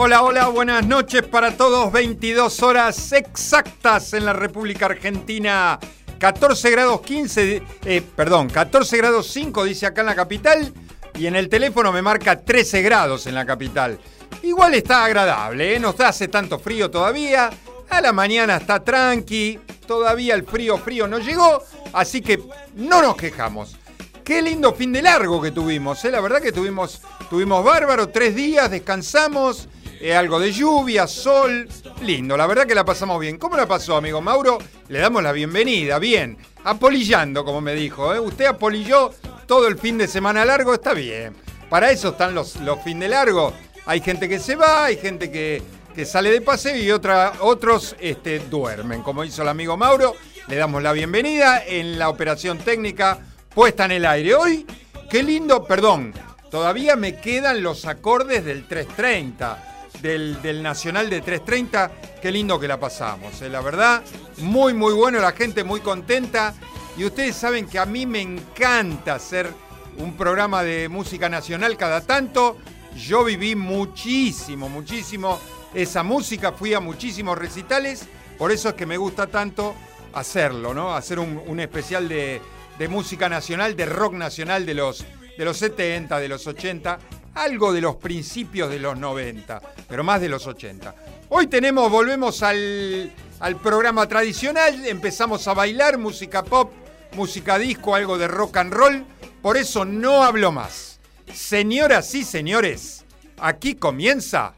Hola, hola, buenas noches para todos. 22 horas exactas en la República Argentina. 14 grados 15, eh, perdón, 14 grados 5 dice acá en la capital y en el teléfono me marca 13 grados en la capital. Igual está agradable, ¿eh? no hace tanto frío todavía. A la mañana está tranqui, todavía el frío frío no llegó, así que no nos quejamos. Qué lindo fin de largo que tuvimos, ¿eh? la verdad que tuvimos, tuvimos bárbaro, tres días, descansamos, eh, algo de lluvia, sol, lindo, la verdad que la pasamos bien. ¿Cómo la pasó, amigo Mauro? Le damos la bienvenida, bien, apolillando, como me dijo, ¿eh? usted apolilló todo el fin de semana largo, está bien. Para eso están los, los fin de largo. Hay gente que se va, hay gente que, que sale de paseo y otros este, duermen, como hizo el amigo Mauro. Le damos la bienvenida en la operación técnica puesta en el aire. Hoy, qué lindo, perdón, todavía me quedan los acordes del 330. Del, del, Nacional de 330. Qué lindo que la pasamos, eh, la verdad. Muy, muy bueno, la gente muy contenta. Y ustedes saben que a mí me encanta hacer un programa de música nacional cada tanto. Yo viví muchísimo, muchísimo esa música, fui a muchísimos recitales, por eso es que me gusta tanto hacerlo, ¿no? Hacer un, un especial de, de, música nacional, de rock nacional de los, de los 70, de los 80, algo de los principios de los 90, pero más de los 80. Hoy tenemos, volvemos al, al programa tradicional, empezamos a bailar música pop, música disco, algo de rock and roll, por eso no hablo más. Señoras y señores, aquí comienza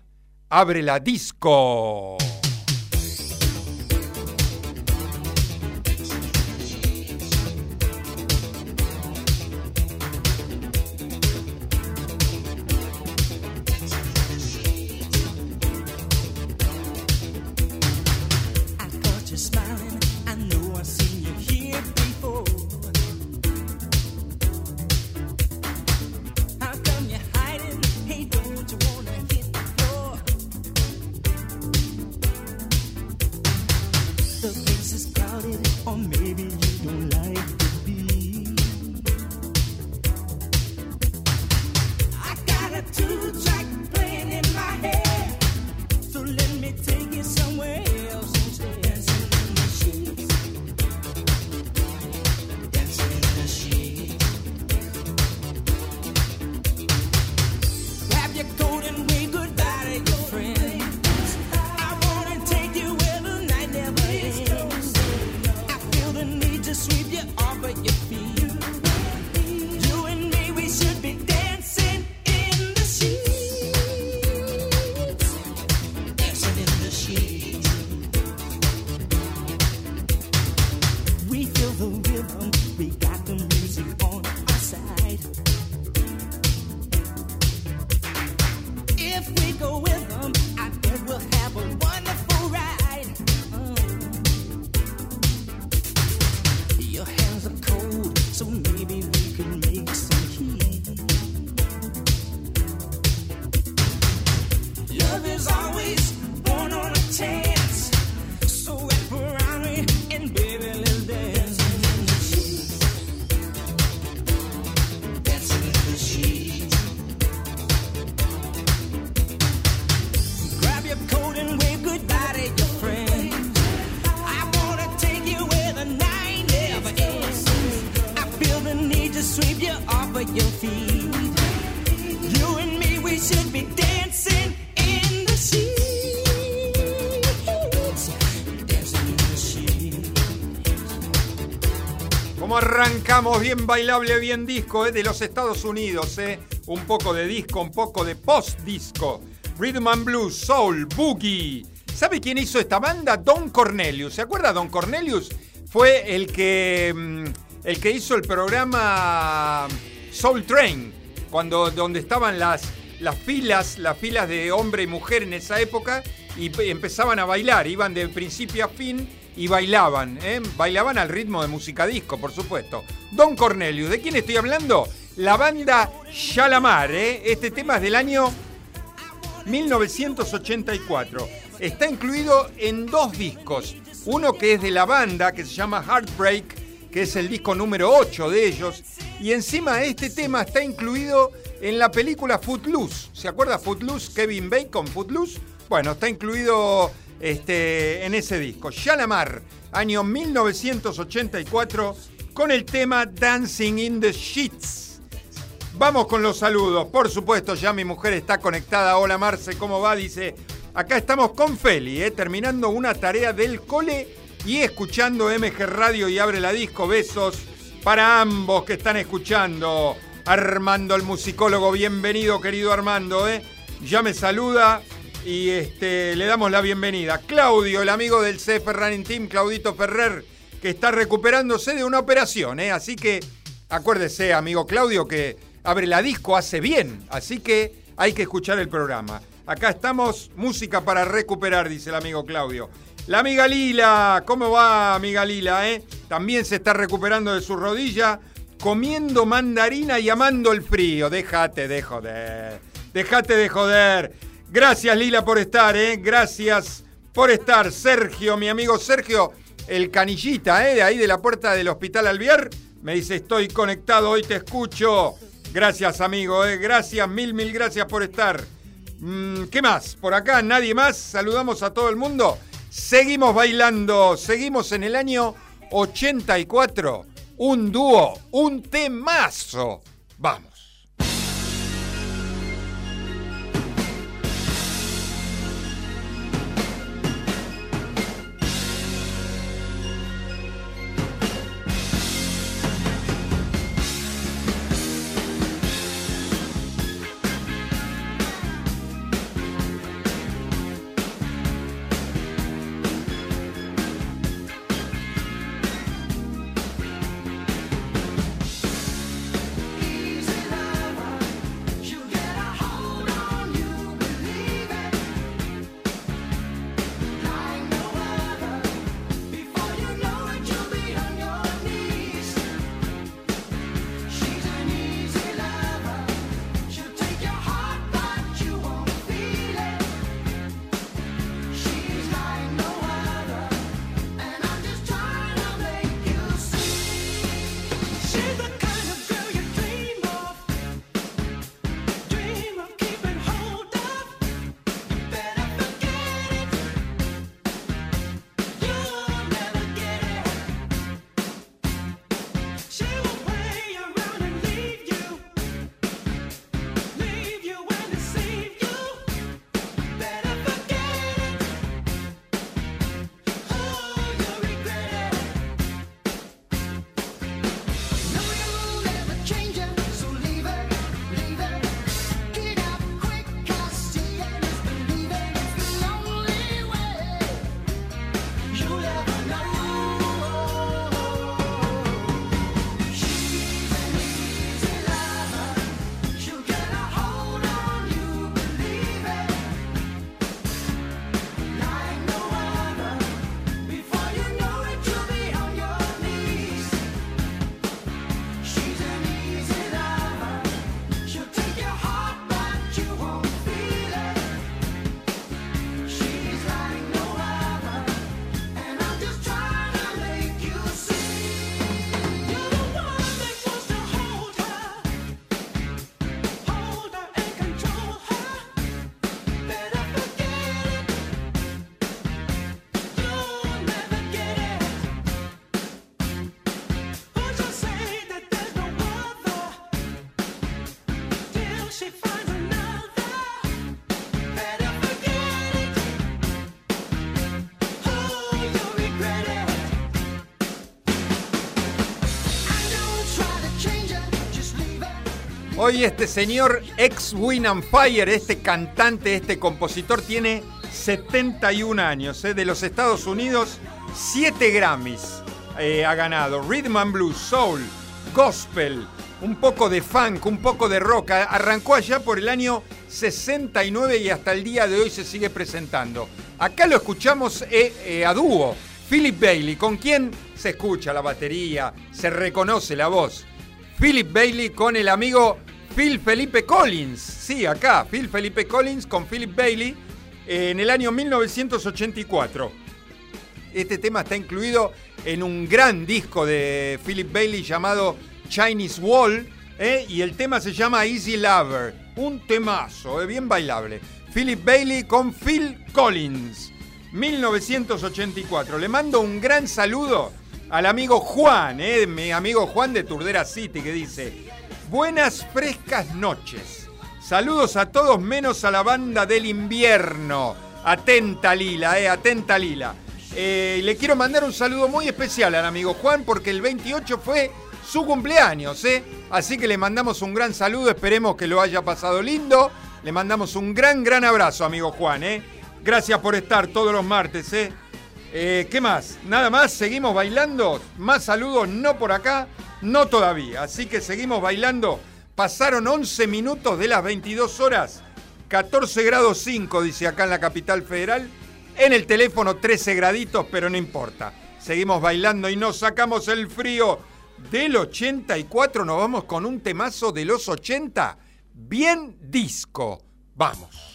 Abre la disco. Bien bailable, bien disco, eh, de los Estados Unidos, eh. Un poco de disco, un poco de post-disco. Rhythm and Blues, Soul, Boogie. ¿Sabe quién hizo esta banda? Don Cornelius. ¿Se acuerda? Don Cornelius fue el que, mm, el que hizo el programa Soul Train, cuando, donde estaban las, las filas, las filas de hombre y mujer en esa época, y empezaban a bailar, iban de principio a fin y bailaban, ¿eh? bailaban al ritmo de música disco, por supuesto. Don Cornelius, ¿de quién estoy hablando? La banda Shalamar, ¿eh? este tema es del año 1984. Está incluido en dos discos, uno que es de la banda, que se llama Heartbreak, que es el disco número 8 de ellos, y encima este tema está incluido en la película Footloose. ¿Se acuerda Footloose? Kevin Bacon, Footloose. Bueno, está incluido este, en ese disco. Shalamar, año 1984, con el tema Dancing in the Sheets. Vamos con los saludos. Por supuesto, ya mi mujer está conectada. Hola Marce, ¿cómo va? Dice, acá estamos con Feli, eh, terminando una tarea del cole y escuchando MG Radio y abre la disco. Besos para ambos que están escuchando. Armando el musicólogo, bienvenido querido Armando, ¿eh? ya me saluda y este, le damos la bienvenida. Claudio, el amigo del CF Running Team, Claudito Ferrer, que está recuperándose de una operación, ¿eh? así que acuérdese, amigo Claudio, que abre la disco hace bien, así que hay que escuchar el programa. Acá estamos, música para recuperar, dice el amigo Claudio. La amiga Lila, ¿cómo va, amiga Lila? Eh? También se está recuperando de su rodilla comiendo mandarina y amando el frío. Déjate de joder. Déjate de joder. Gracias Lila por estar, ¿eh? Gracias por estar. Sergio, mi amigo Sergio, el canillita, ¿eh? De ahí de la puerta del Hospital Alviar. Me dice, estoy conectado, hoy te escucho. Gracias, amigo, ¿eh? Gracias, mil, mil gracias por estar. Mm, ¿Qué más? Por acá, nadie más. Saludamos a todo el mundo. Seguimos bailando. Seguimos en el año 84 un dúo, un temazo. Vamos. Hoy este señor ex Win Fire, este cantante, este compositor, tiene 71 años, ¿eh? de los Estados Unidos, 7 Grammys eh, ha ganado. Rhythm and Blues, Soul, Gospel, un poco de funk, un poco de rock. Arrancó allá por el año 69 y hasta el día de hoy se sigue presentando. Acá lo escuchamos eh, a dúo, Philip Bailey, con quien se escucha la batería, se reconoce la voz. Philip Bailey con el amigo Phil Felipe Collins. Sí, acá, Phil Felipe Collins con Philip Bailey en el año 1984. Este tema está incluido en un gran disco de Philip Bailey llamado Chinese Wall, ¿eh? y el tema se llama Easy Lover. Un temazo, ¿eh? bien bailable. Philip Bailey con Phil Collins, 1984. Le mando un gran saludo al amigo Juan, ¿eh? mi amigo Juan de Turdera City, que dice, buenas frescas noches. Saludos a todos menos a la banda del invierno. Atenta Lila, eh, atenta Lila. Eh, le quiero mandar un saludo muy especial al amigo Juan porque el 28 fue su cumpleaños, ¿eh? Así que le mandamos un gran saludo, esperemos que lo haya pasado lindo. Le mandamos un gran, gran abrazo, amigo Juan, ¿eh? Gracias por estar todos los martes, ¿eh? eh qué más? Nada más, seguimos bailando. Más saludos, no por acá, no todavía. Así que seguimos bailando. Pasaron 11 minutos de las 22 horas. 14 grados 5, dice acá en la capital federal. En el teléfono 13 graditos, pero no importa. Seguimos bailando y nos sacamos el frío. Del 84 nos vamos con un temazo de los 80. Bien disco. Vamos.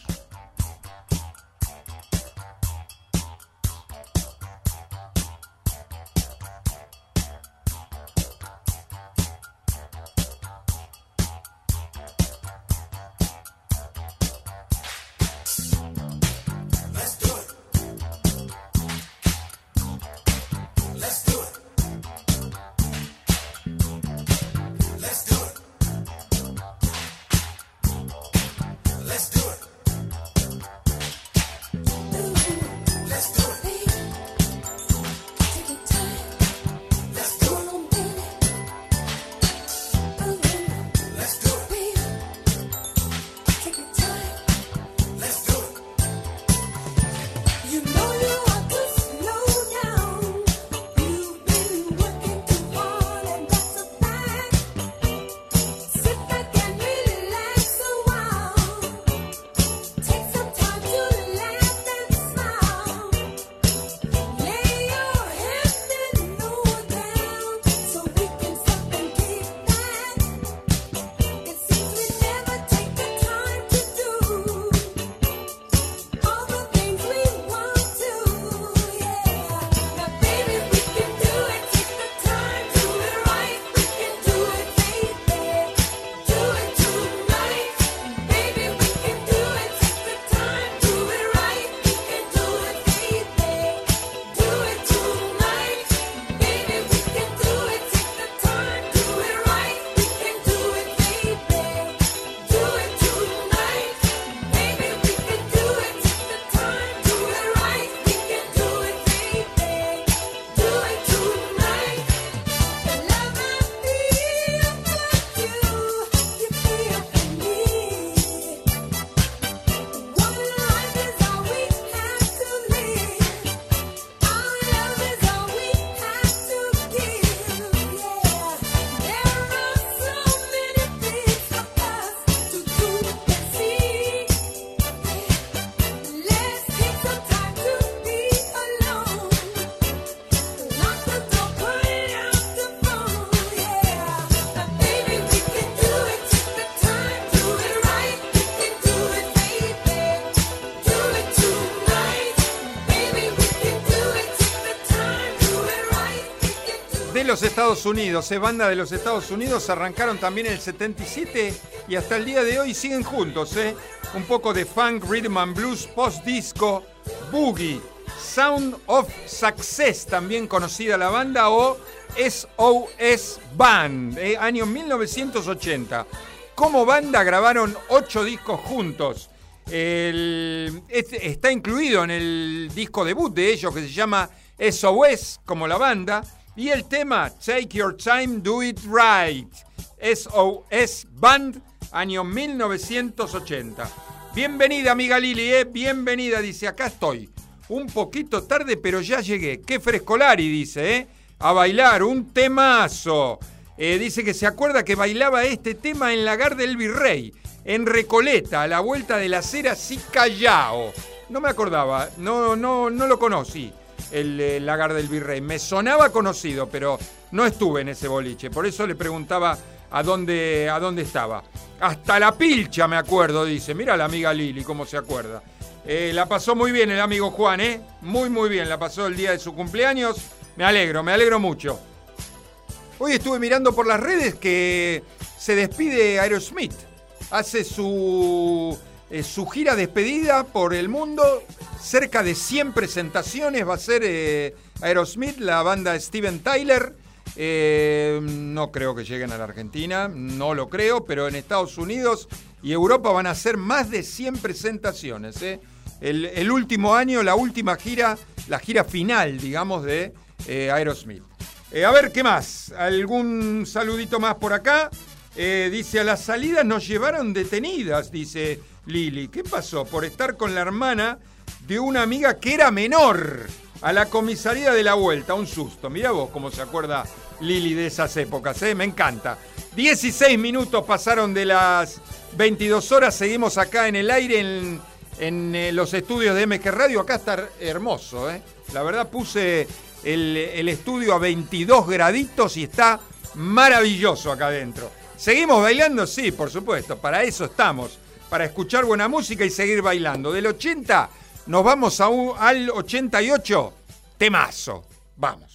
Los Estados Unidos, es banda de los Estados Unidos, arrancaron también en el 77 y hasta el día de hoy siguen juntos, ¿eh? Un poco de funk, rhythm and blues, post-disco, boogie, Sound of Success, también conocida la banda, o SOS Band, ¿eh? año 1980. Como banda grabaron ocho discos juntos. está incluido en el disco debut de ellos que se llama SOS, como la banda. Y el tema Take Your Time, Do It Right. SOS Band, año 1980. Bienvenida, amiga Lili, ¿eh? bienvenida, dice, acá estoy. Un poquito tarde, pero ya llegué. Qué frescolari, dice, ¿eh? A bailar, un temazo. Eh, dice que se acuerda que bailaba este tema en Lagar del Virrey, en Recoleta, a la vuelta de la acera Callao. No me acordaba, no, no, no lo conocí el, lagar del virrey. Me sonaba conocido, pero no estuve en ese boliche. Por eso le preguntaba a dónde, a dónde estaba. Hasta la pilcha me acuerdo, dice. Mira la amiga Lili, cómo se acuerda. Eh, la pasó muy bien el amigo Juan, ¿eh? Muy, muy bien. La pasó el día de su cumpleaños. Me alegro, me alegro mucho. Hoy estuve mirando por las redes que se despide Aerosmith. Hace su, eh, su gira despedida por el mundo. Cerca de 100 presentaciones va a ser eh, Aerosmith, la banda Steven Tyler. Eh, no creo que lleguen a la Argentina, no lo creo, pero en Estados Unidos y Europa van a ser más de 100 presentaciones. El, el, último año, la última gira, la gira final, digamos, de Aerosmith. a ver, ¿qué más? ¿Algún saludito más por acá? Dice, a las salidas nos llevaron detenidas, dice Lili. ¿Qué pasó? Por estar con la hermana de una amiga que era menor. A la comisaría de la vuelta, un susto. Mira vos cómo se acuerda Lili de esas épocas, ¿eh? me encanta. 16 minutos pasaron de las 22 horas, seguimos acá en el aire en, eh, los estudios de MG Radio. Acá está hermoso, ¿eh? La verdad puse el, el estudio a 22 graditos y está maravilloso acá adentro. ¿Seguimos bailando? Sí, por supuesto, para eso estamos, para escuchar buena música y seguir bailando. Del 80 nos vamos a al 88, temazo. Vamos.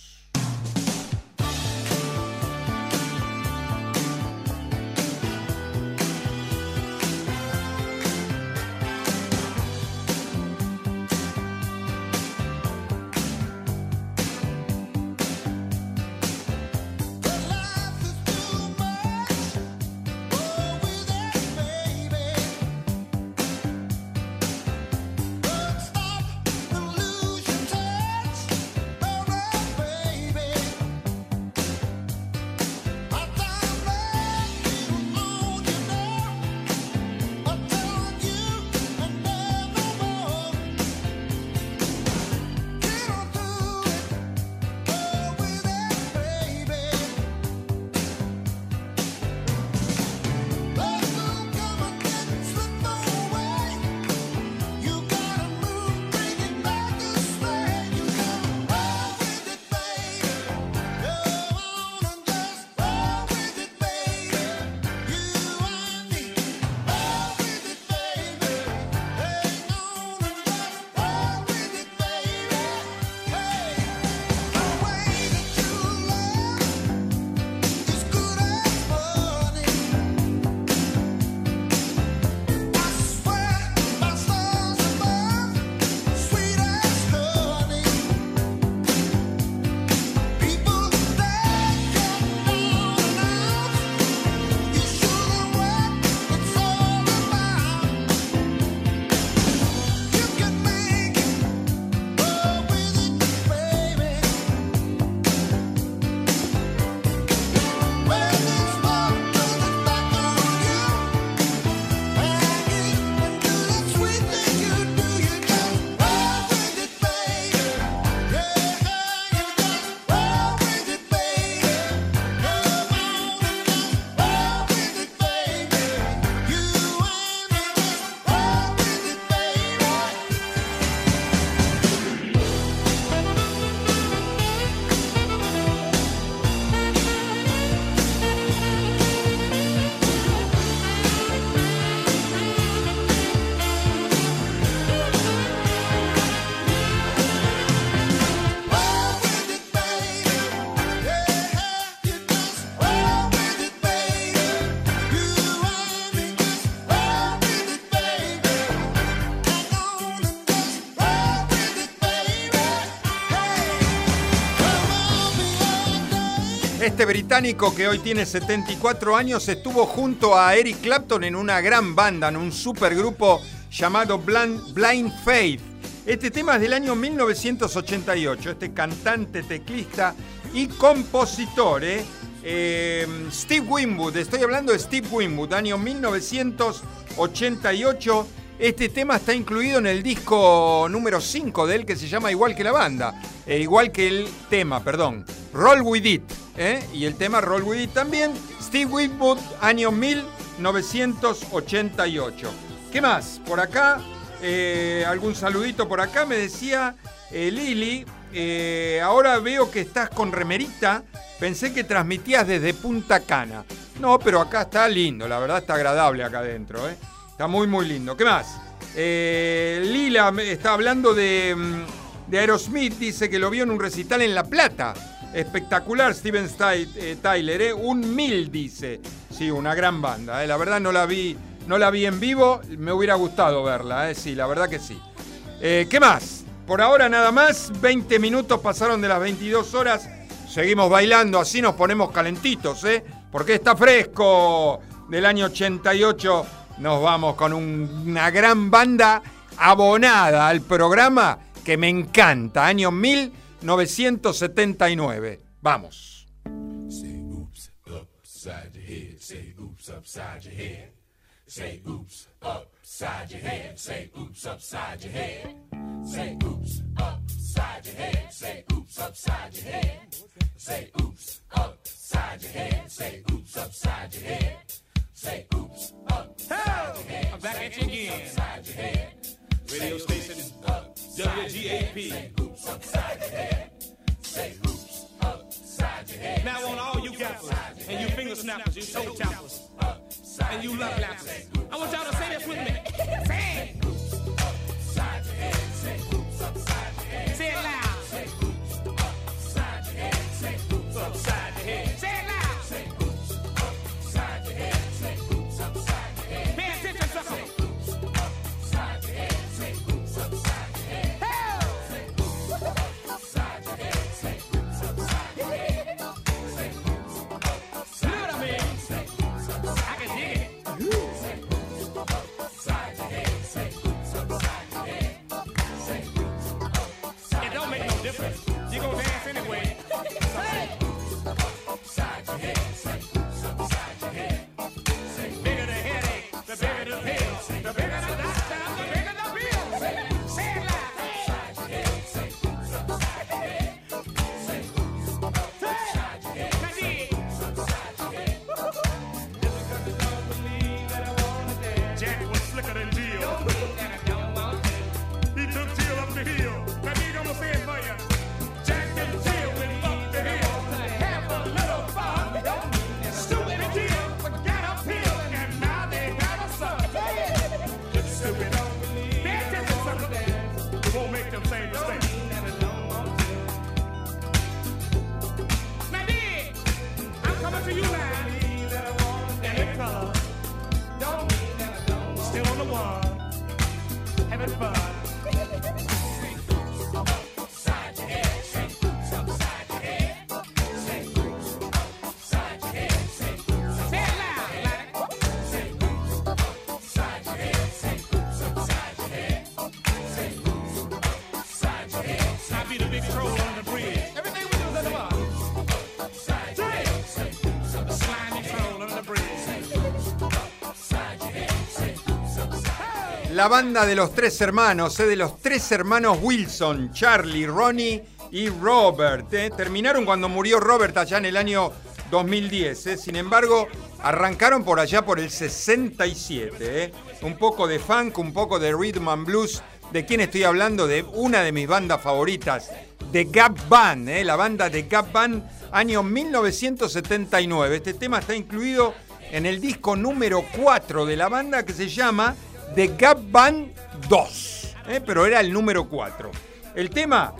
Británico que hoy tiene 74 años estuvo junto a Eric Clapton en una gran banda, en un supergrupo llamado Blind, Faith. Este tema es del año 1988. Este cantante, teclista y compositor, ¿eh? Eh, Steve Winwood, estoy hablando de Steve Winwood, año 1988. Este tema está incluido en el disco número 5 de él que se llama Igual que la banda, eh, igual que el tema, perdón, Roll With It. ¿Eh? Y el tema Roll With It también, Steve Winwood, año 1988. ¿Qué más? Por acá, eh, algún saludito por acá, me decía Lili, ahora veo que estás con remerita, pensé que transmitías desde Punta Cana. No, pero acá está lindo, la verdad está agradable acá adentro, ¿eh? Está muy, muy lindo. ¿Qué más? Eh, Lila está hablando mm, de, Aerosmith, dice que lo vio en un recital en La Plata. Espectacular Steven eh, Tyler, ¿eh? un mil dice. Sí, una gran banda, ¿eh? la verdad no la vi, no la vi en vivo, me hubiera gustado verla, ¿eh? sí, la verdad que sí. Eh, ¿Qué más? Por ahora nada más, 20 minutos pasaron de las 22 horas, seguimos bailando, así nos ponemos calentitos, ¿eh? porque está fresco del año 88, nos vamos con una gran banda abonada al programa que me encanta, año 1979. Vamos. Say oops upside your head, say oops upside your head. Say oops upside your head, say oops upside your head. Say oops upside your head, say oops upside your head. Say oops upside your head, say oops upside your head. Say oops upside your head. I'm back at you again. Upside your head. Radio station WGAP. Upside head. Say upside head. Now on all you gappers and you finger snappers, you toe tappers, and you love lappers. I want y'all to la banda de los tres hermanos, eh, de los tres hermanos Wilson, Charlie, Ronnie y Robert. Eh. Terminaron cuando murió Robert allá en el año 2010. Eh. Sin embargo, arrancaron por allá por el 67. Un poco de funk, un poco de rhythm and blues. ¿De quién estoy hablando? De una de mis bandas favoritas, de Gap Band, la banda de Gap Band, año 1979. Este tema está incluido en el disco número 4 de la banda que se llama The Gap Band 2, ¿eh? pero era el número 4. El tema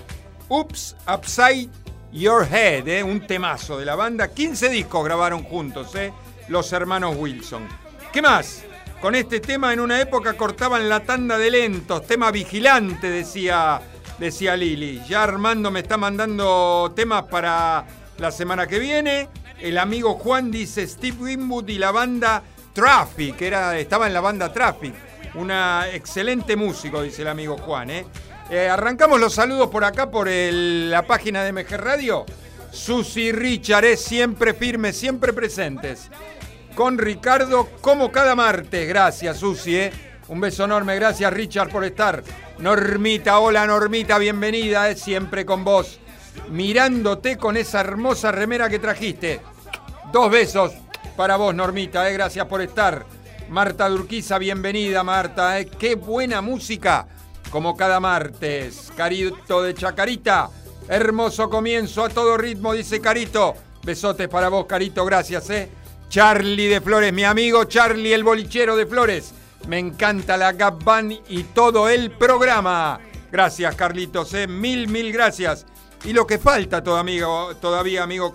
Oops Upside Your Head, ¿eh? un temazo de la banda. 15 discos grabaron juntos, ¿eh? los hermanos Wilson. ¿Qué más? Con este tema en una época cortaban la tanda de lentos, tema vigilante, decía, decía Lili. Ya Armando me está mandando temas para la semana que viene. El amigo Juan dice Steve Winwood y la banda Traffic, era, estaba en la banda Traffic. Una excelente músico, dice el amigo Juan. ¿eh? eh arrancamos los saludos por acá, por la página de MG Radio. Susi Richard es siempre firmes, siempre presentes. Con Ricardo, como cada martes. Gracias, Susi. ¿eh? Un beso enorme. Gracias, Richard, por estar. Normita, hola, Normita, bienvenida. Es siempre con vos. Mirándote con esa hermosa remera que trajiste. Dos besos para vos, Normita. ¿eh? Gracias por estar. Marta Durquiza, bienvenida Marta, ¿eh? qué buena música, como cada martes. Carito de Chacarita, hermoso comienzo a todo ritmo, dice Carito. Besotes para vos, Carito, gracias, ¿eh? Charlie de Flores, mi amigo Charlie, el bolichero de Flores. Me encanta la Gap Band y todo el programa. Gracias, Carlitos, ¿eh? Mil, mil gracias. y lo que falta todavía, todavía amigo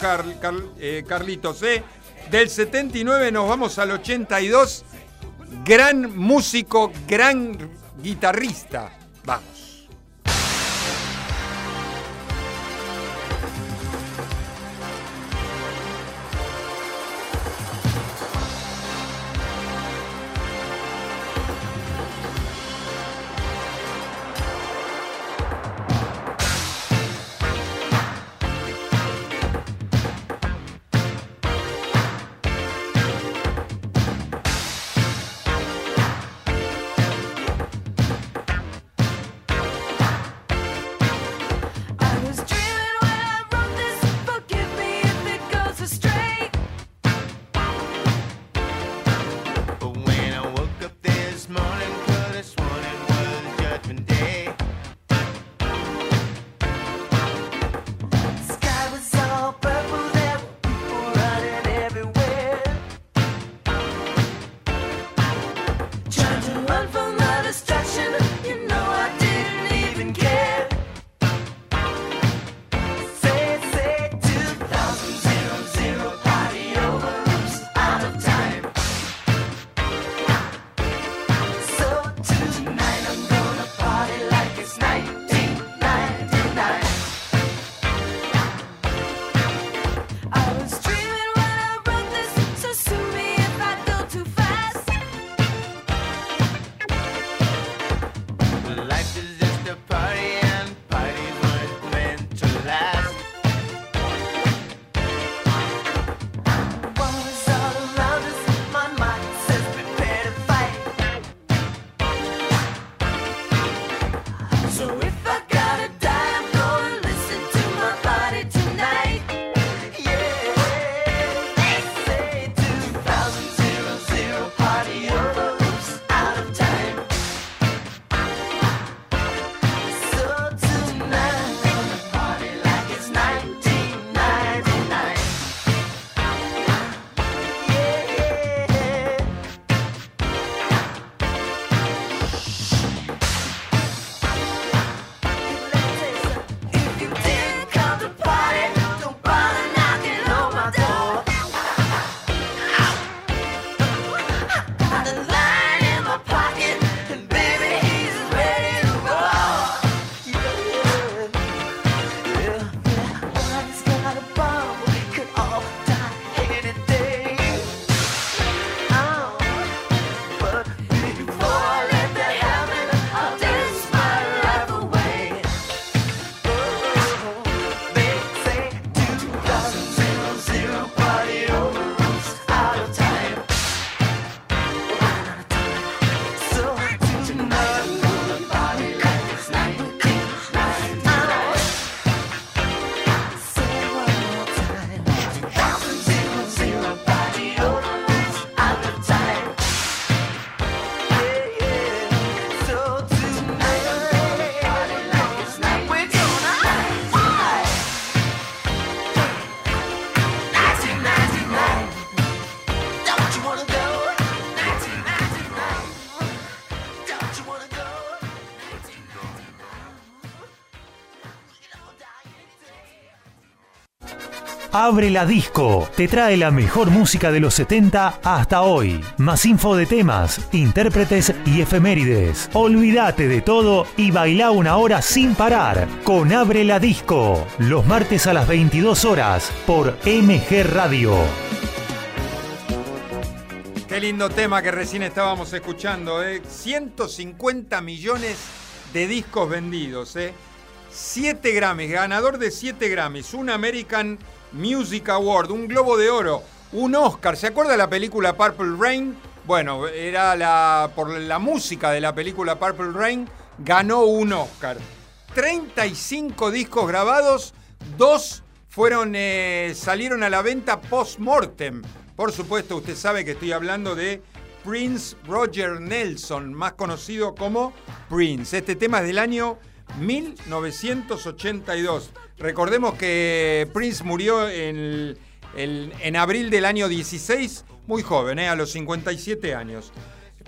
eh, Carlitos. ¿eh? Del 79 nos vamos al 82. Gran músico, gran guitarrista. Vamos. Abre la Disco. Te trae la mejor música de los 70 hasta hoy. Más info de temas, intérpretes y efemérides. Olvídate de todo y baila una hora sin parar con Abre la Disco. Los martes a las 22 horas por MG Radio. Qué lindo tema que recién estábamos escuchando. ¿eh? 150 millones de discos vendidos. ¿eh? 7 Grammys, ganador de 7 Grammys, un American Music Award, un Globo de Oro, un Oscar. ¿Se acuerda de la película Purple Rain? Bueno, era la, por la música de la película Purple Rain, ganó un Oscar. 35 discos grabados, dos fueron, eh, salieron a la venta post-mortem. Por supuesto, usted sabe que estoy hablando de Prince Roger Nelson, más conocido como Prince. Este tema es del año 1982. Recordemos que Prince murió en, en abril del año 16, muy joven, ¿eh? a los 57 años.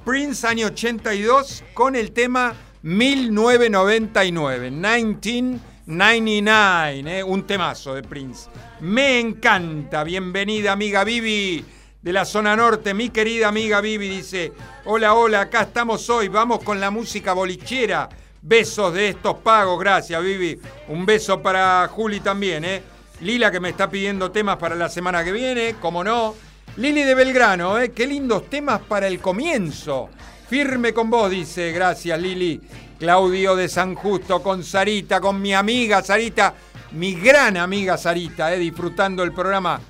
Prince año 82 con el tema 1999, 1999. 99, ¿eh? un temazo de Prince. Me encanta. Bienvenida, amiga Vivi de la zona norte. Mi querida amiga Vivi dice: Hola, hola, acá estamos hoy. Vamos con la música bolichera. Besos de estos pagos. Gracias, Vivi. Un beso para Juli también, ¿eh? Lila que me está pidiendo temas para la semana que viene, como no. Lili de Belgrano, ¿eh? Qué lindos temas para el comienzo. Firme con vos, dice. Gracias, Lili. Claudio de San Justo con Sarita, con mi amiga Sarita, mi gran amiga Sarita, ¿eh? disfrutando el programa.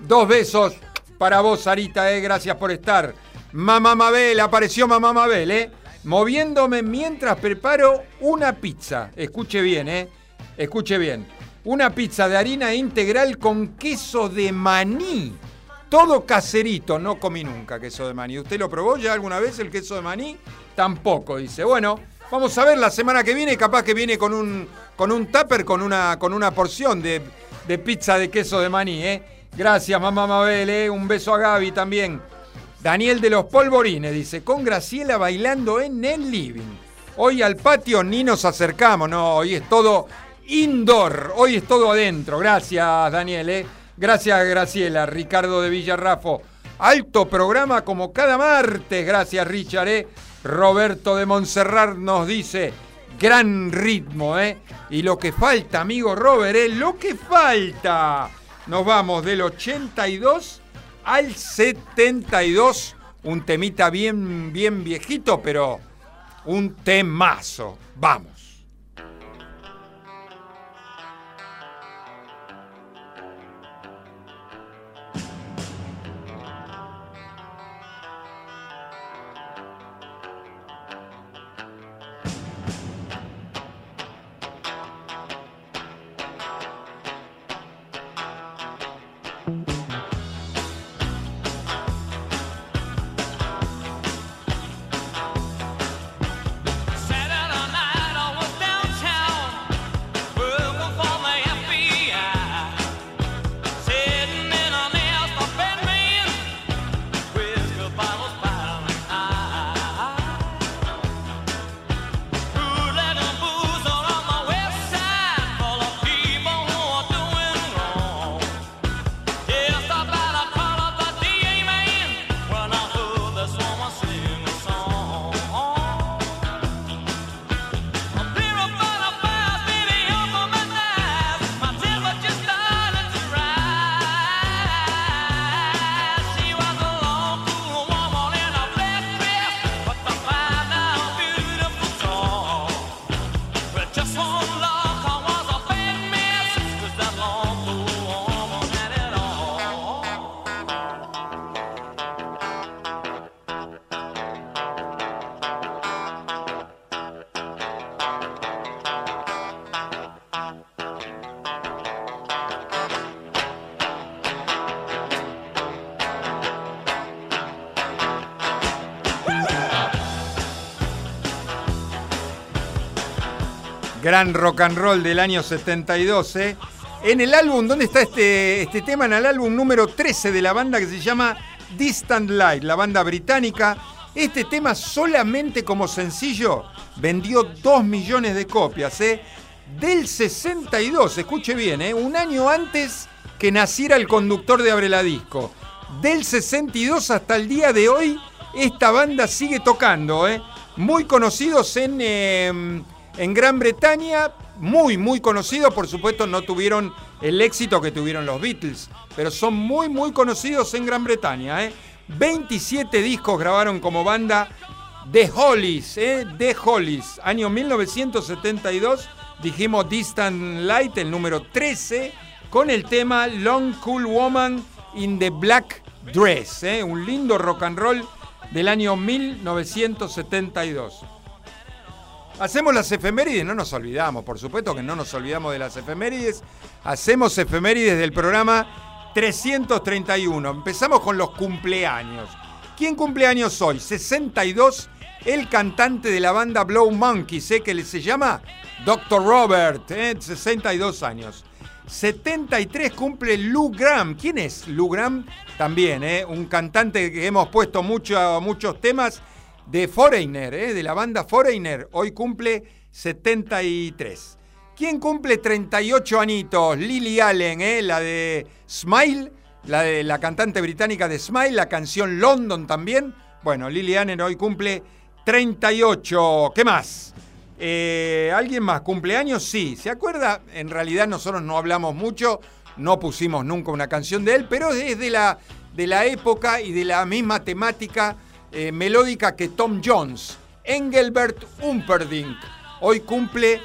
Dos besos para vos, Sarita, ¿eh? gracias por estar. Mamá Mabel, apareció Mamá Mabel, ¿eh? Moviéndome mientras preparo una pizza. Escuche bien, ¿eh? Escuche bien. Una pizza de harina integral con queso de maní. Todo caserito, no comí nunca queso de maní. ¿Usted lo probó ya alguna vez el queso de maní? Tampoco, dice. Bueno, vamos a ver la semana que viene, capaz que viene con un, con un tupper, con una, con una porción de, de pizza de queso de maní, ¿eh? Gracias, mamá Mabel, ¿eh? Un beso a Gaby también. Daniel de los Polvorines dice, con Graciela bailando en el living. Hoy al patio ni nos acercamos, no, hoy es todo indoor, hoy es todo adentro. Gracias, Daniel, ¿eh? Gracias, Graciela, Ricardo de Villarrafo. Alto programa como cada martes, gracias, Richard, ¿eh? Roberto de Montserrat nos dice, gran ritmo, ¿eh? Y lo que falta, amigo Robert, ¿eh? Lo que falta. Nos vamos del 82 al 72. Un temita bien, bien viejito, pero un temazo. Vamos. Gran rock and roll del año 72. ¿eh? En el álbum, ¿dónde está este, este tema? En el álbum número 13 de la banda que se llama Distant Light, la banda británica. Este tema solamente como sencillo vendió 2 millones de copias. ¿eh? Del 62, escuche bien, ¿eh? un año antes que naciera el conductor de Abre la Disco. Del 62 hasta el día de hoy, esta banda sigue tocando. ¿eh? Muy conocidos en, em, en Gran Bretaña, muy, muy conocidos, por supuesto no tuvieron el éxito que tuvieron los Beatles, pero son muy, muy conocidos en Gran Bretaña. ¿eh? 27 discos grabaron como banda The Hollies, ¿eh? The Hollies, año 1972, dijimos Distant Light, el número 13, con el tema Long Cool Woman in the Black Dress, ¿eh? un lindo rock and roll del año 1972. Hacemos las efemérides, no nos olvidamos, por supuesto que no nos olvidamos de las efemérides. Hacemos efemérides del programa 331. Empezamos con los cumpleaños. ¿Quién cumpleaños hoy? 62, el cantante de la banda Blow Monkey, sé que se llama Dr. Robert, 62 ¿eh? años. 73 cumple Lou Graham. ¿Quién es Lou Graham? También, ¿eh? un cantante que hemos puesto mucho, muchos temas de Foreigner, ¿eh? de la banda Foreigner. Hoy cumple 73. ¿Quién cumple 38 añitos? Lily Allen, ¿eh? la de Smile, la de la cantante británica de Smile, la canción London también. Bueno, Lily Allen hoy cumple 38. ¿Qué más? Eh, ¿Alguien más? ¿Cumpleaños? Sí. ¿Se acuerda? En realidad nosotros no hablamos mucho, no pusimos nunca una canción de él, pero es la, de la época y de la misma temática eh, melódica que Tom Jones. Engelbert Humperdinck. Hoy cumple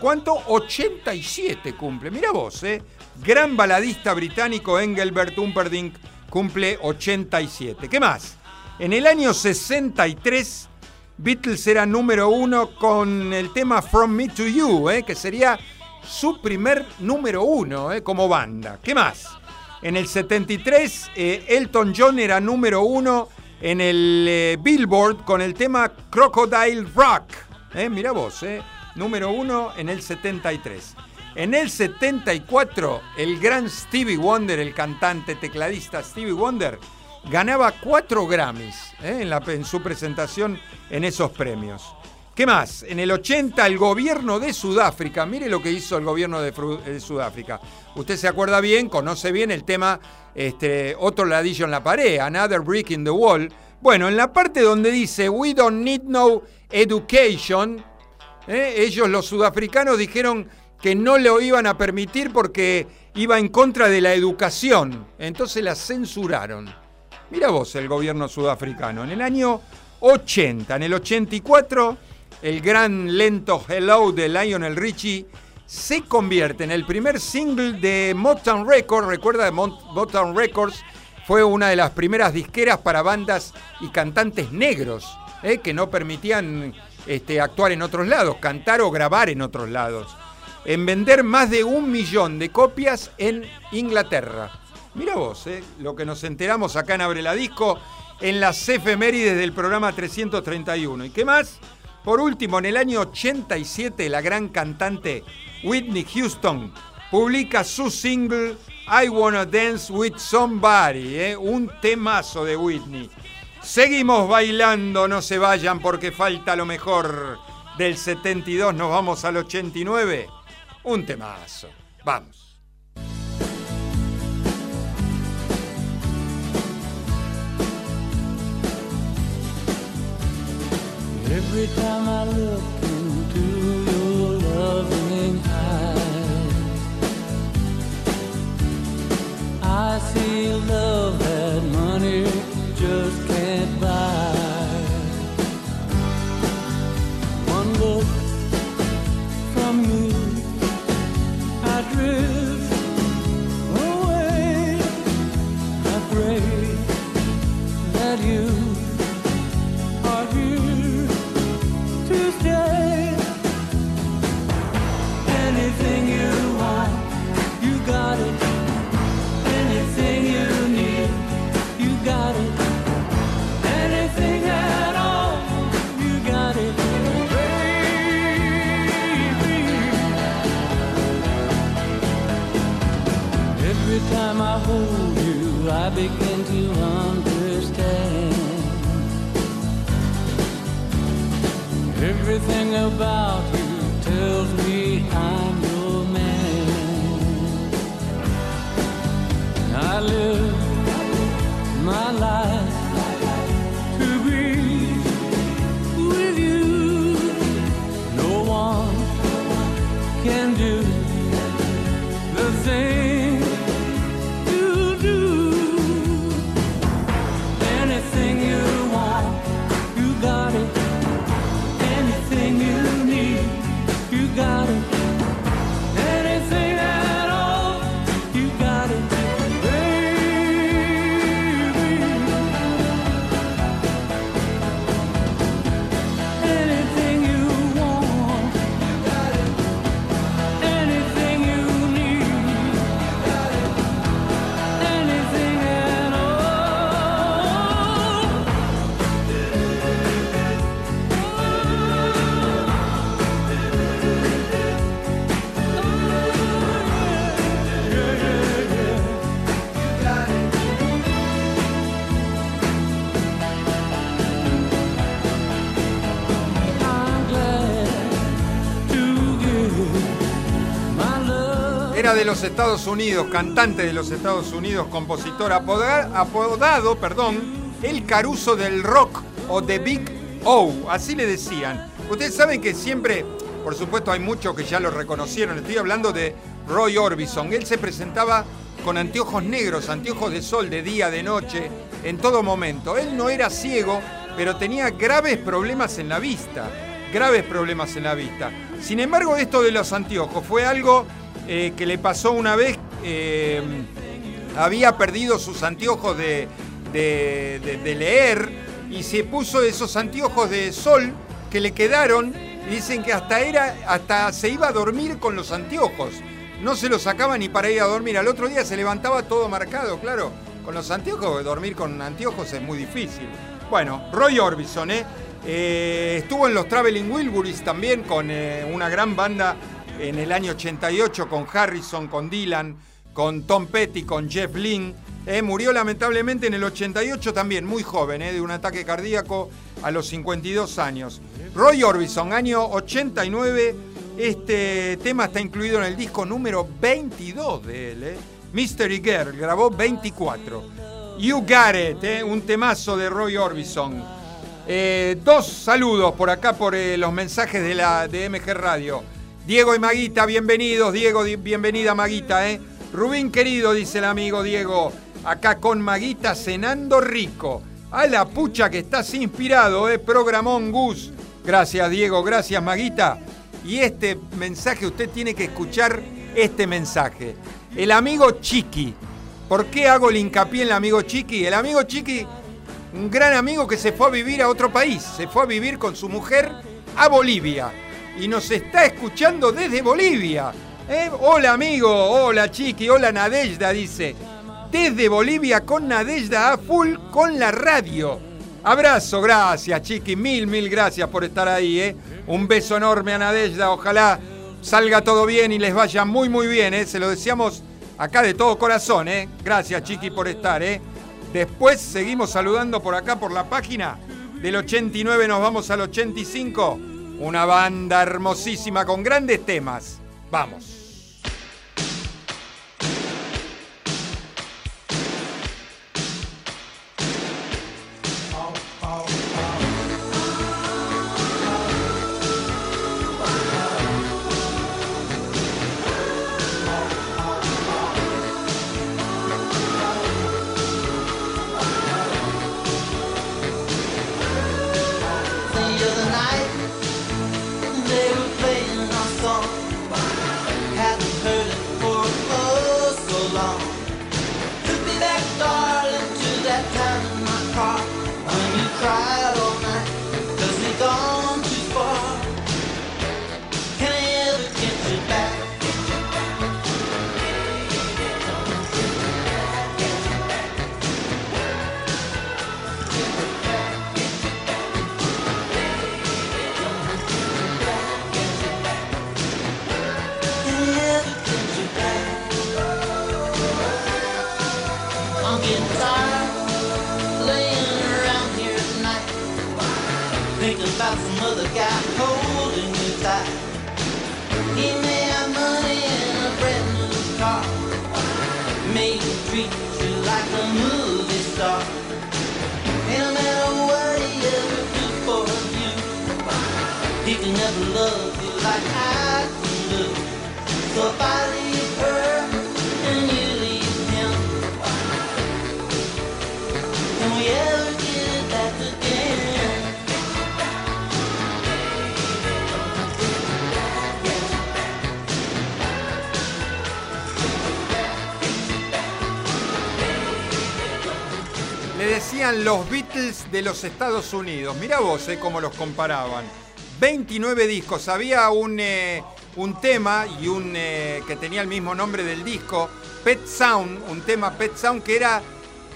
¿Cuánto? 87 cumple. Mira vos, ¿eh? Gran baladista británico Engelbert Humperdinck cumple 87. ¿Qué más? En el año 63, Beatles era número uno con el tema From Me to You, ¿eh? que sería su primer número uno ¿eh? como banda. ¿Qué más? En el 73, eh, Elton John era número uno en el eh, Billboard con el tema Crocodile Rock. Mira vos, ¿eh? número uno en el 73. En el 74, el gran Stevie Wonder, el cantante tecladista Stevie Wonder, ganaba cuatro Grammys ¿eh? en, en su presentación en esos premios. ¿Qué más? En el 80 el gobierno de Sudáfrica, mire lo que hizo el gobierno de, Sudáfrica. Usted se acuerda bien, conoce bien el tema este, Otro ladillo en la pared, Another Brick in the Wall. Bueno, en la parte donde dice We don't need no education, ¿eh? Ellos, los sudafricanos, dijeron que no lo iban a permitir porque iba en contra de la educación. Entonces la censuraron. Mira vos el gobierno sudafricano. En el año 80, en el 84, el gran lento Hello de Lionel Richie se convierte en el primer single de Motown Records. Recuerda Motown Records fue una de las primeras disqueras para bandas y cantantes negros ¿eh? que no permitían este, actuar en otros lados, cantar o grabar en otros lados. En vender más de un millón de copias en Inglaterra. Mira vos, eh, lo que nos enteramos acá en Abre la Disco, en las efemérides del programa 331. ¿Y qué más? Por último, en el año 87, la gran cantante Whitney Houston publica su single I Wanna Dance with Somebody, eh, un temazo de Whitney. Seguimos bailando, no se vayan porque falta lo mejor. Del 72 nos vamos al 89. Un temazo. Vamos. Every time I look into your loving eyes, I see love everything about you tells me I'm your man. I live my life los Estados Unidos, cantante de los Estados Unidos, compositor, apodado, perdón, el Caruso del Rock o The Big O, así le decían. Ustedes saben que siempre, por supuesto hay muchos que ya lo reconocieron, estoy hablando de Roy Orbison. Él se presentaba con anteojos negros, anteojos de sol, de día, de noche, en todo momento. Él no era ciego, pero tenía graves problemas en la vista, graves problemas en la vista. Sin embargo, esto de los anteojos fue algo eh, que le pasó una vez, eh, había perdido sus anteojos de, de leer y se puso esos anteojos de sol que le quedaron dicen que hasta era hasta se iba a dormir con los anteojos. No se los sacaba ni para ir a dormir. Al otro día se levantaba todo marcado, claro. Con los anteojos, dormir con anteojos es muy difícil. Bueno, Roy Orbison, ¿eh? estuvo en los Traveling Wilburys también con una gran banda en el año 88 con Harrison, con Dylan, con Tom Petty, con Jeff Lynne. Eh, murió lamentablemente en el 88 también, muy joven, eh, de un ataque cardíaco a los 52 años. Roy Orbison, año 89. Este tema está incluido en el disco número 22 de él. Eh. Mystery Girl, grabó 24. You Got It, un temazo de Roy Orbison. dos saludos por acá por los mensajes de la de MG Radio. Diego y Maguita, bienvenidos. Diego, bienvenida Maguita. ¿eh? Rubín querido, dice el amigo Diego acá con Maguita cenando rico. A la pucha que estás inspirado, ¿eh? Programón Gus. Gracias, Diego. Gracias, Maguita. Y este mensaje, usted tiene que escuchar este mensaje. El amigo Chiqui. ¿Por qué hago el hincapié en el amigo Chiqui? El amigo Chiqui, un gran amigo que se fue a vivir a otro país. Se fue a vivir con su mujer a Bolivia. Y nos está escuchando desde Bolivia. ¿Eh? Hola amigo, hola Chiqui, hola Nadejda, dice desde Bolivia con Nadejda a full con la radio. Abrazo, gracias Chiqui, mil, mil gracias por estar ahí. ¿eh? Un beso enorme a Nadejda, ojalá salga todo bien y les vaya muy, muy bien. ¿eh? Se lo deseamos acá de todo corazón. Gracias Chiqui por estar. Después seguimos saludando por acá, por la página. Del 89 nos vamos al 85. Una banda hermosísima con grandes temas. Vamos. Los Beatles de los Estados Unidos. Mira vos eh, cómo los comparaban. 29 discos. Había un, eh, un tema y un eh, que tenía el mismo nombre del disco, Pet Sound, un tema Pet Sound que era,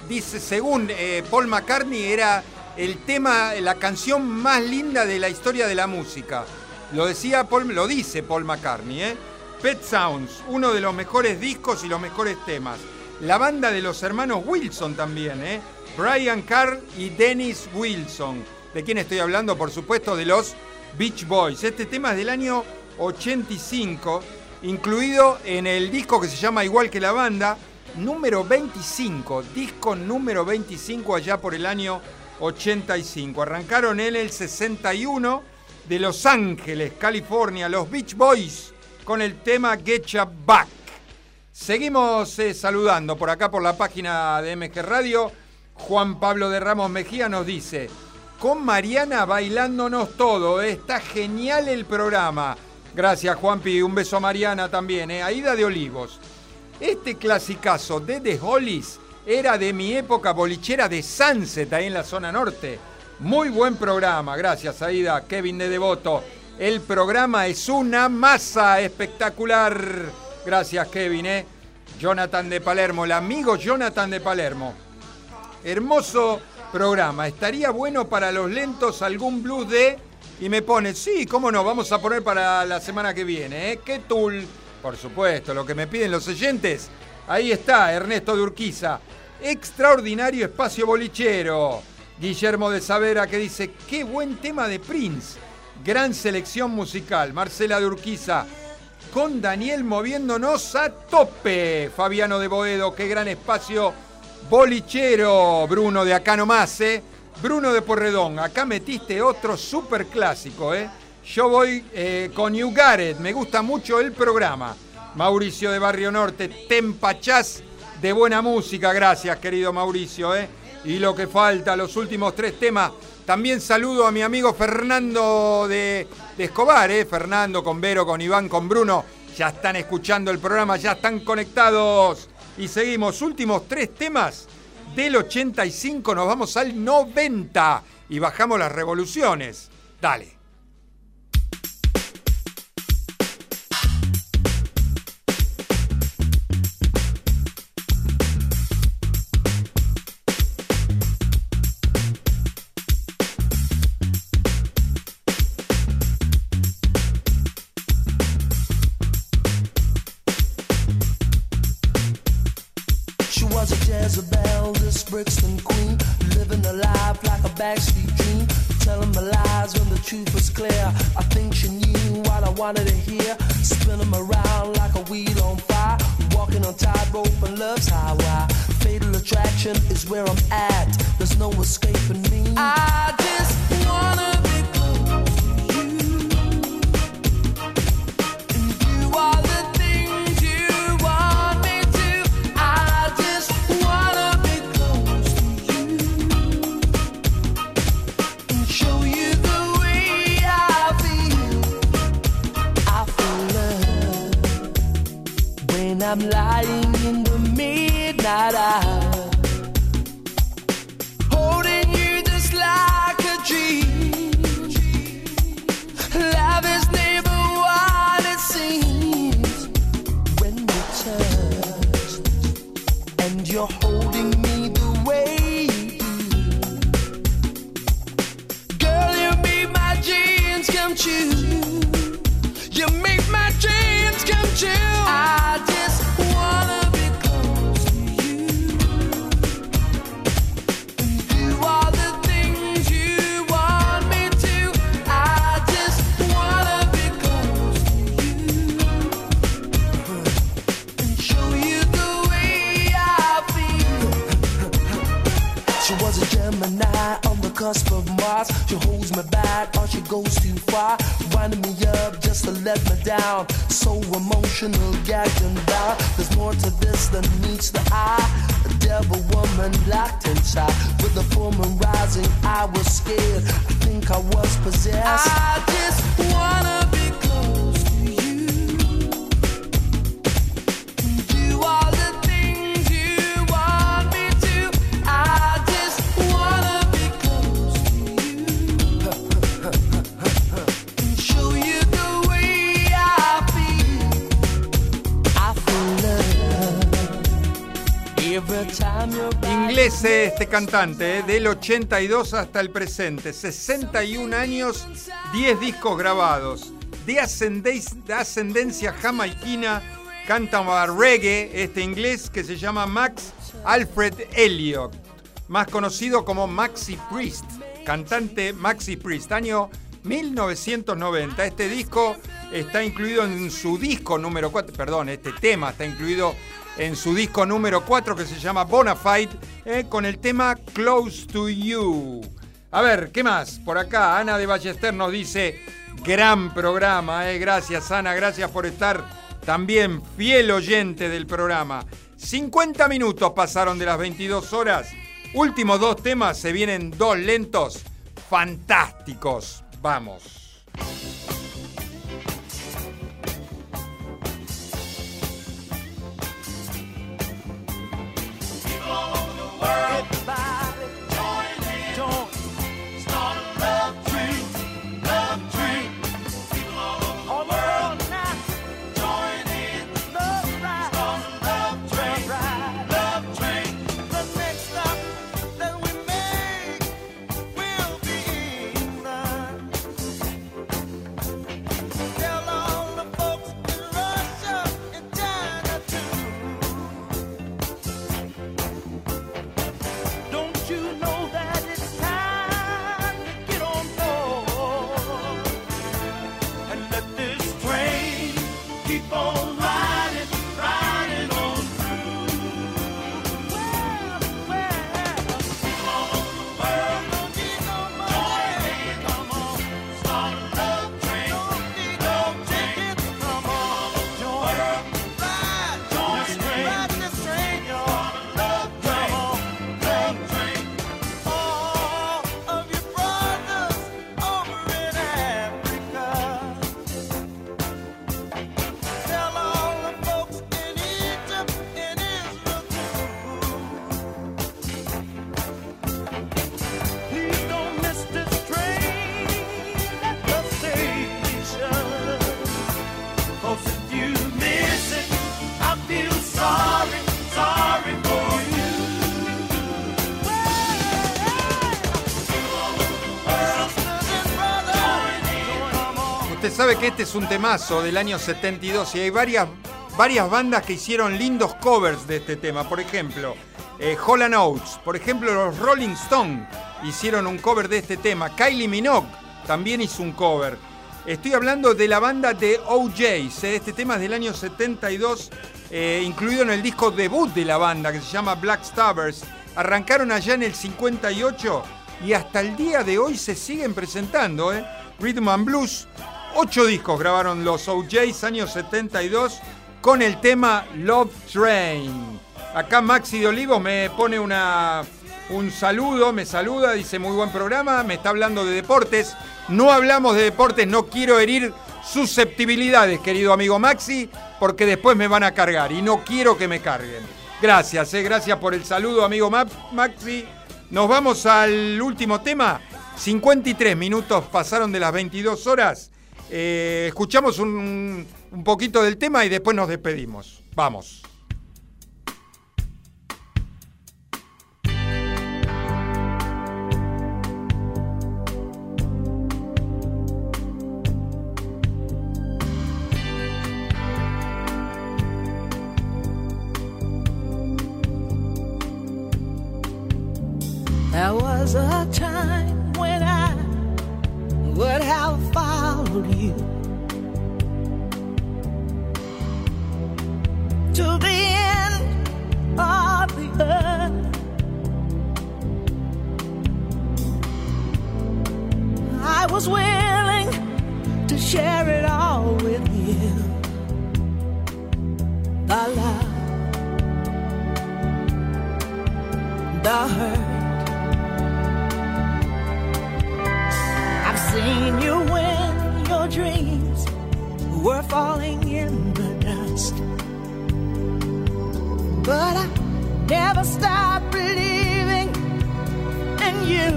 dice, según Paul McCartney, era el tema, la canción más linda de la historia de la música. Lo decía Paul, lo dice Paul McCartney, ¿eh? Pet Sounds, uno de los mejores discos y los mejores temas. La banda de los hermanos Wilson también, ¿eh? Brian Carr y Dennis Wilson. ¿De quién estoy hablando? Por supuesto, de los Beach Boys. Este tema es del año 85 incluido en el disco que se llama Igual que la banda, número 25, disco número 25 allá por el año 85. Arrancaron en el 61 de Los Ángeles, California, los Beach Boys, con el tema Get Ya Back. Seguimos eh, saludando por acá por la página de MG Radio. Juan Pablo de Ramos Mejía nos dice, con Mariana bailándonos todo, está genial el programa. Gracias Juanpi, un beso a Mariana también, eh. Aida de Olivos. Este clasicazo de The Hollies era de mi época bolichera de Sunset, ahí en la zona norte. Muy buen programa, gracias Aida, Kevin de Devoto. El programa es una masa espectacular. Gracias Kevin, ¿eh? Jonathan de Palermo, el amigo Jonathan de Palermo. Hermoso programa. Estaría bueno para los lentos algún blues de... Y me pone, sí, cómo no, vamos a poner para la semana que viene, ¿eh? ¿Qué tool? Por supuesto, lo que me piden los oyentes. Ahí está, Ernesto de Urquiza. Extraordinario espacio bolichero. Guillermo de Savera que dice, qué buen tema de Prince. Gran selección musical. Marcela de Urquiza. Con Daniel moviéndonos a tope. Fabiano de Boedo, qué gran espacio bolichero. Bruno de acá nomás, ¿eh? Bruno de Porredón, acá metiste otro super clásico, ¿eh? Yo voy eh, con Gareth, me gusta mucho el programa. Mauricio de Barrio Norte, te empachás de buena música, gracias querido Mauricio. ¿eh? Y lo que falta, los últimos tres temas. También saludo a mi amigo Fernando de, de Escobar, ¿eh? Fernando con Vero, con Iván, con Bruno. Ya están escuchando el programa, ya están conectados. Y seguimos, últimos tres temas del 85, nos vamos al 90 y bajamos las revoluciones. Dale. Cantante, del 82 hasta el presente. 61 años, 10 discos grabados. De, ascendencia jamaiquina, canta reggae, este inglés que se llama Max Alfred Elliott, más conocido como Maxi Priest, cantante Maxi Priest, año 1990. Este disco está incluido en su disco número 4, perdón, este tema está incluido en su disco número 4 que se llama Bonafide, eh, con el tema Close to You. A ver, ¿qué más? Por acá, Ana de Ballester nos dice, gran programa, eh. gracias Ana, gracias por estar también fiel oyente del programa. 50 minutos pasaron de las 22 horas. Últimos dos temas, se vienen dos lentos fantásticos. Vamos. world. Que este es un temazo del año 72 y hay varias, varias bandas que hicieron lindos covers de este tema. Por ejemplo, eh, Holland Oates, por ejemplo, los Rolling Stones hicieron un cover de este tema. Kylie Minogue también hizo un cover. Estoy hablando de la banda de OJs. Eh, este tema es del año 72, eh, incluido en el disco debut de la banda que se llama Black Stabbers. Arrancaron allá en el 58 y hasta el día de hoy se siguen presentando. ¿eh? Rhythm and Blues Ocho discos grabaron los OJs años 72 con el tema Love Train. Acá Maxi de Olivo me pone un saludo, me saluda, dice muy buen programa, me está hablando de deportes. No hablamos de deportes, no quiero herir susceptibilidades, querido amigo Maxi, porque después me van a cargar y no quiero que me carguen. Gracias, eh, gracias por el saludo, amigo Maxi. Nos vamos al último tema. 53 minutos pasaron de las 22 horas. Eh, escuchamos un, un poquito del tema y después nos despedimos. Vamos. There was a time when I would have followed you to the end of the earth. I was willing to share it all with you. The love, the hurt. But I never stopped believing in you.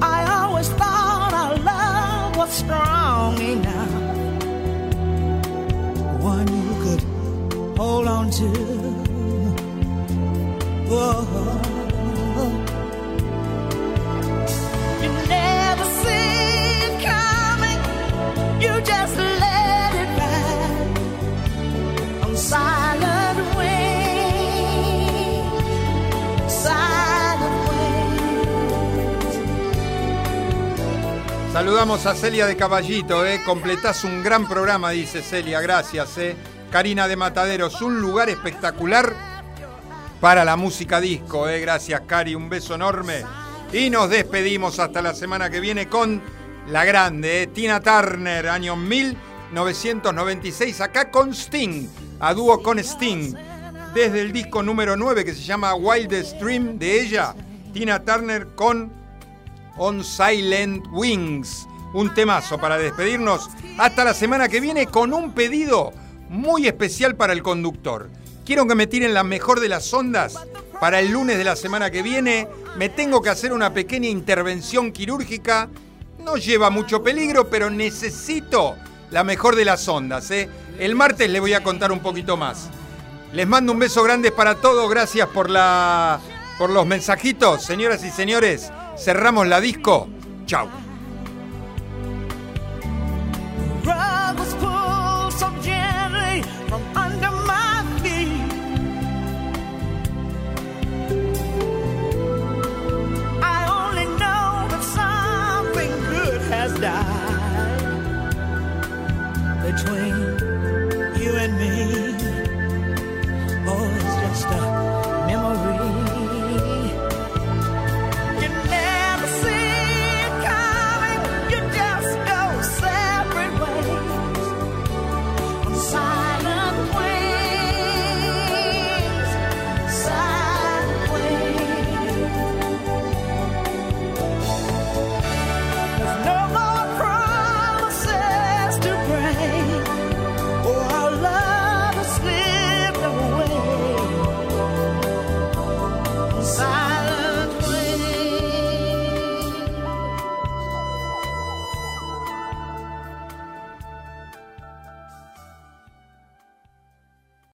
I always thought our love was strong enough. One you could hold on to. Whoa. Saludamos a Celia de Caballito, ¿eh? completás un gran programa, dice Celia, gracias. ¿eh? Karina de Mataderos, un lugar espectacular para la música disco. ¿eh? Gracias, Cari, un beso enorme. Y nos despedimos hasta la semana que viene con la grande, ¿eh? Tina Turner, año 1996, acá con Sting, a dúo con Sting, desde el disco número 9 que se llama Wildest Dream de ella, Tina Turner con On Silent Wings. Un temazo para despedirnos hasta la semana que viene con un pedido muy especial para el conductor. Quiero que me tiren la mejor de las ondas para el lunes de la semana que viene. Me tengo que hacer una pequeña intervención quirúrgica. No lleva mucho peligro, pero necesito la mejor de las ondas. ¿eh? El martes les voy a contar un poquito más. Les mando un beso grande para todos. Gracias por, la, por los mensajitos. Señoras y señores, Cerramos la disco. Chau.